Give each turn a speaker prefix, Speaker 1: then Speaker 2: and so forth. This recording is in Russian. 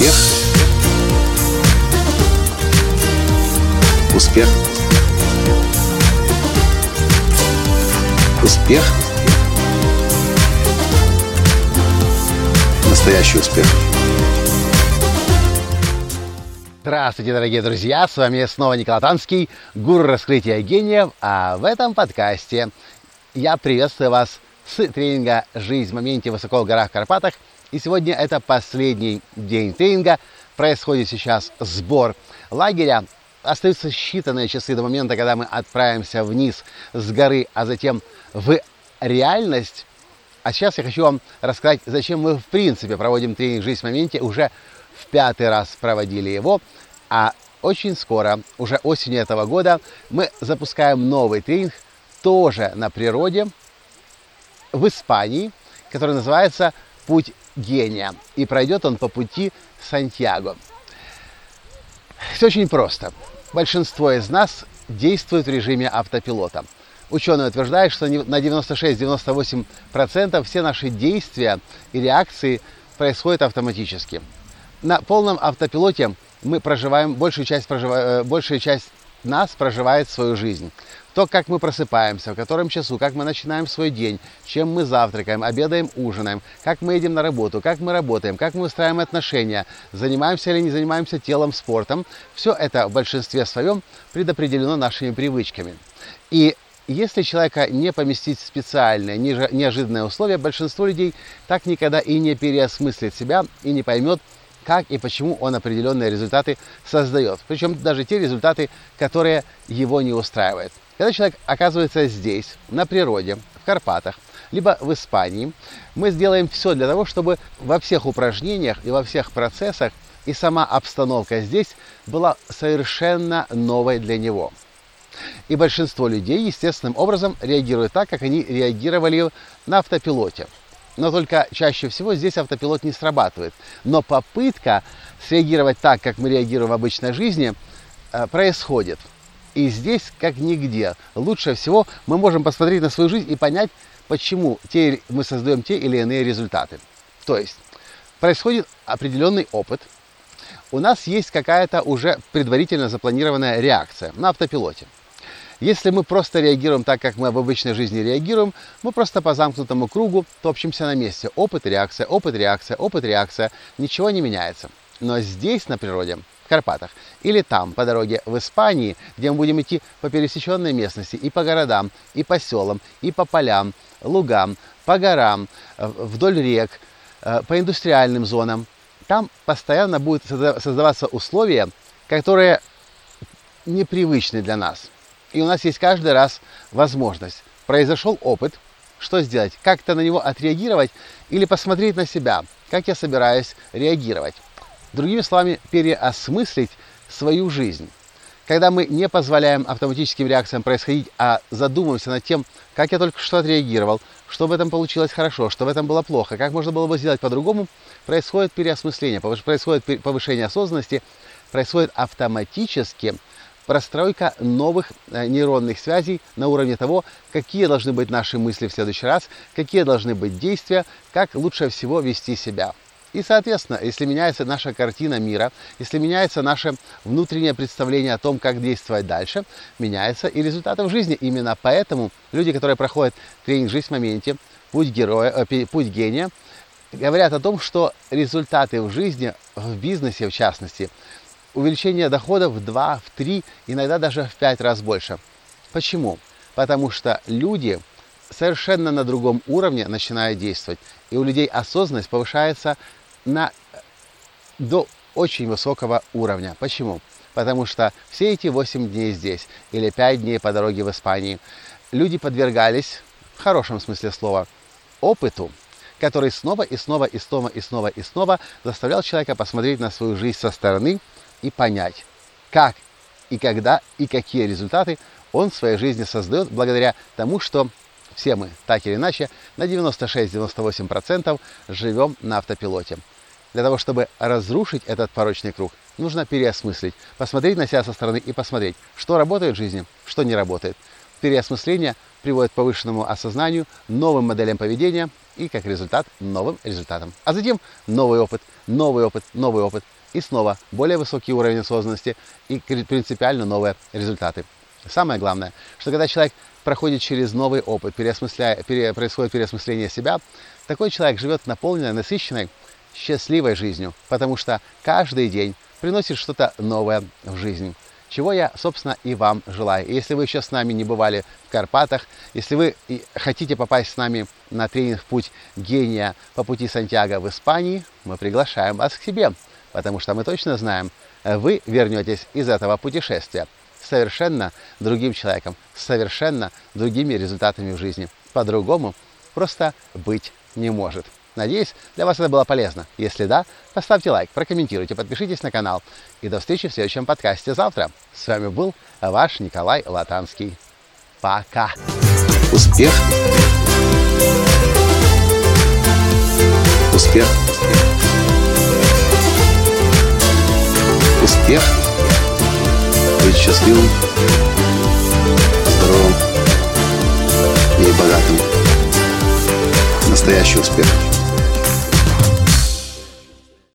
Speaker 1: Успех. Успех. Успех. Настоящий успех.
Speaker 2: Здравствуйте, дорогие друзья! С вами снова Николай Танский, гуру раскрытия гениев. А в этом подкасте я приветствую вас с тренинга «Жизнь в моменте высоко в горах Карпатах». И сегодня это последний день тренинга. Происходит сейчас сбор лагеря. Остаются считанные часы до момента, когда мы отправимся вниз с горы, а затем в реальность. А сейчас я хочу вам рассказать, зачем мы в принципе проводим тренинг «Жизнь в моменте». Уже в пятый раз проводили его, а очень скоро, уже осенью этого года, мы запускаем новый тренинг, тоже на природе, в Испании, который называется «Путь гения». И пройдет он по пути Сантьяго. Все очень просто. Большинство из нас действует в режиме автопилота. Ученые утверждают, что на 96-98% все наши действия и реакции происходят автоматически. На полном автопилоте мы проживаем, большую часть, прожива, большая часть нас проживает свою жизнь. То, как мы просыпаемся, в котором часу, как мы начинаем свой день, чем мы завтракаем, обедаем, ужинаем, как мы едем на работу, как мы работаем, как мы устраиваем отношения, занимаемся или не занимаемся телом, спортом. Все это в большинстве своем предопределено нашими привычками. И если человека не поместить в специальные, неожиданные условия, большинство людей так никогда и не переосмыслит себя и не поймет, как и почему он определенные результаты создает. Причем даже те результаты, которые его не устраивают. Когда человек оказывается здесь, на природе, в Карпатах, либо в Испании, мы сделаем все для того, чтобы во всех упражнениях и во всех процессах и сама обстановка здесь была совершенно новой для него. И большинство людей естественным образом реагируют так, как они реагировали на автопилоте. Но только чаще всего здесь автопилот не срабатывает. Но попытка среагировать так, как мы реагируем в обычной жизни, э, происходит. И здесь, как нигде, лучше всего мы можем посмотреть на свою жизнь и понять, почему те, мы создаем те или иные результаты. То есть происходит определенный опыт, у нас есть какая-то уже предварительно запланированная реакция на автопилоте. Если мы просто реагируем так, как мы в обычной жизни реагируем, мы просто по замкнутому кругу топчемся на месте. Опыт, реакция, опыт, реакция, опыт, реакция. Ничего не меняется. Но здесь, на природе, Карпатах, или там, по дороге в Испании, где мы будем идти по пересеченной местности, и по городам, и по селам, и по полям, лугам, по горам, э, вдоль рек, э, по индустриальным зонам, там постоянно будут создаваться условия, которые непривычны для нас. И у нас есть каждый раз возможность. Произошел опыт, что сделать? Как-то на него отреагировать или посмотреть на себя, как я собираюсь реагировать. Другими словами, переосмыслить свою жизнь. Когда мы не позволяем автоматическим реакциям происходить, а задумываемся над тем, как я только что отреагировал, что в этом получилось хорошо, что в этом было плохо, как можно было бы сделать по-другому, происходит переосмысление, происходит повышение осознанности, происходит автоматически простройка новых э, нейронных связей на уровне того, какие должны быть наши мысли в следующий раз, какие должны быть действия, как лучше всего вести себя. И, соответственно, если меняется наша картина мира, если меняется наше внутреннее представление о том, как действовать дальше, меняется и результаты в жизни. Именно поэтому люди, которые проходят тренинг «Жизнь в моменте», «Путь, героя», э, «Путь гения», говорят о том, что результаты в жизни, в бизнесе в частности, увеличение дохода в 2, в 3, иногда даже в 5 раз больше. Почему? Потому что люди совершенно на другом уровне начинают действовать. И у людей осознанность повышается на, до очень высокого уровня. Почему? Потому что все эти 8 дней здесь или 5 дней по дороге в Испании люди подвергались, в хорошем смысле слова, опыту, который снова и снова и снова и снова и снова заставлял человека посмотреть на свою жизнь со стороны и понять, как и когда и какие результаты он в своей жизни создает благодаря тому, что все мы, так или иначе, на 96-98% живем на автопилоте. Для того, чтобы разрушить этот порочный круг, нужно переосмыслить, посмотреть на себя со стороны и посмотреть, что работает в жизни, что не работает. Переосмысление приводит к повышенному осознанию, новым моделям поведения и как результат новым результатом. А затем новый опыт, новый опыт, новый опыт и снова более высокий уровень осознанности и принципиально новые результаты. Самое главное, что когда человек проходит через новый опыт, переосмысляя, пере, происходит переосмысление себя, такой человек живет наполненной, насыщенной, счастливой жизнью, потому что каждый день приносит что-то новое в жизнь чего я, собственно, и вам желаю. Если вы еще с нами не бывали в Карпатах, если вы хотите попасть с нами на тренинг «Путь гения по пути Сантьяго в Испании», мы приглашаем вас к себе, потому что мы точно знаем, вы вернетесь из этого путешествия совершенно другим человеком, совершенно другими результатами в жизни. По-другому просто быть не может. Надеюсь, для вас это было полезно. Если да, поставьте лайк, прокомментируйте, подпишитесь на канал. И до встречи в следующем подкасте завтра. С вами был ваш Николай Латанский. Пока.
Speaker 1: Успех. Успех. Успех. Быть счастливым, здоровым и богатым. Настоящий успех.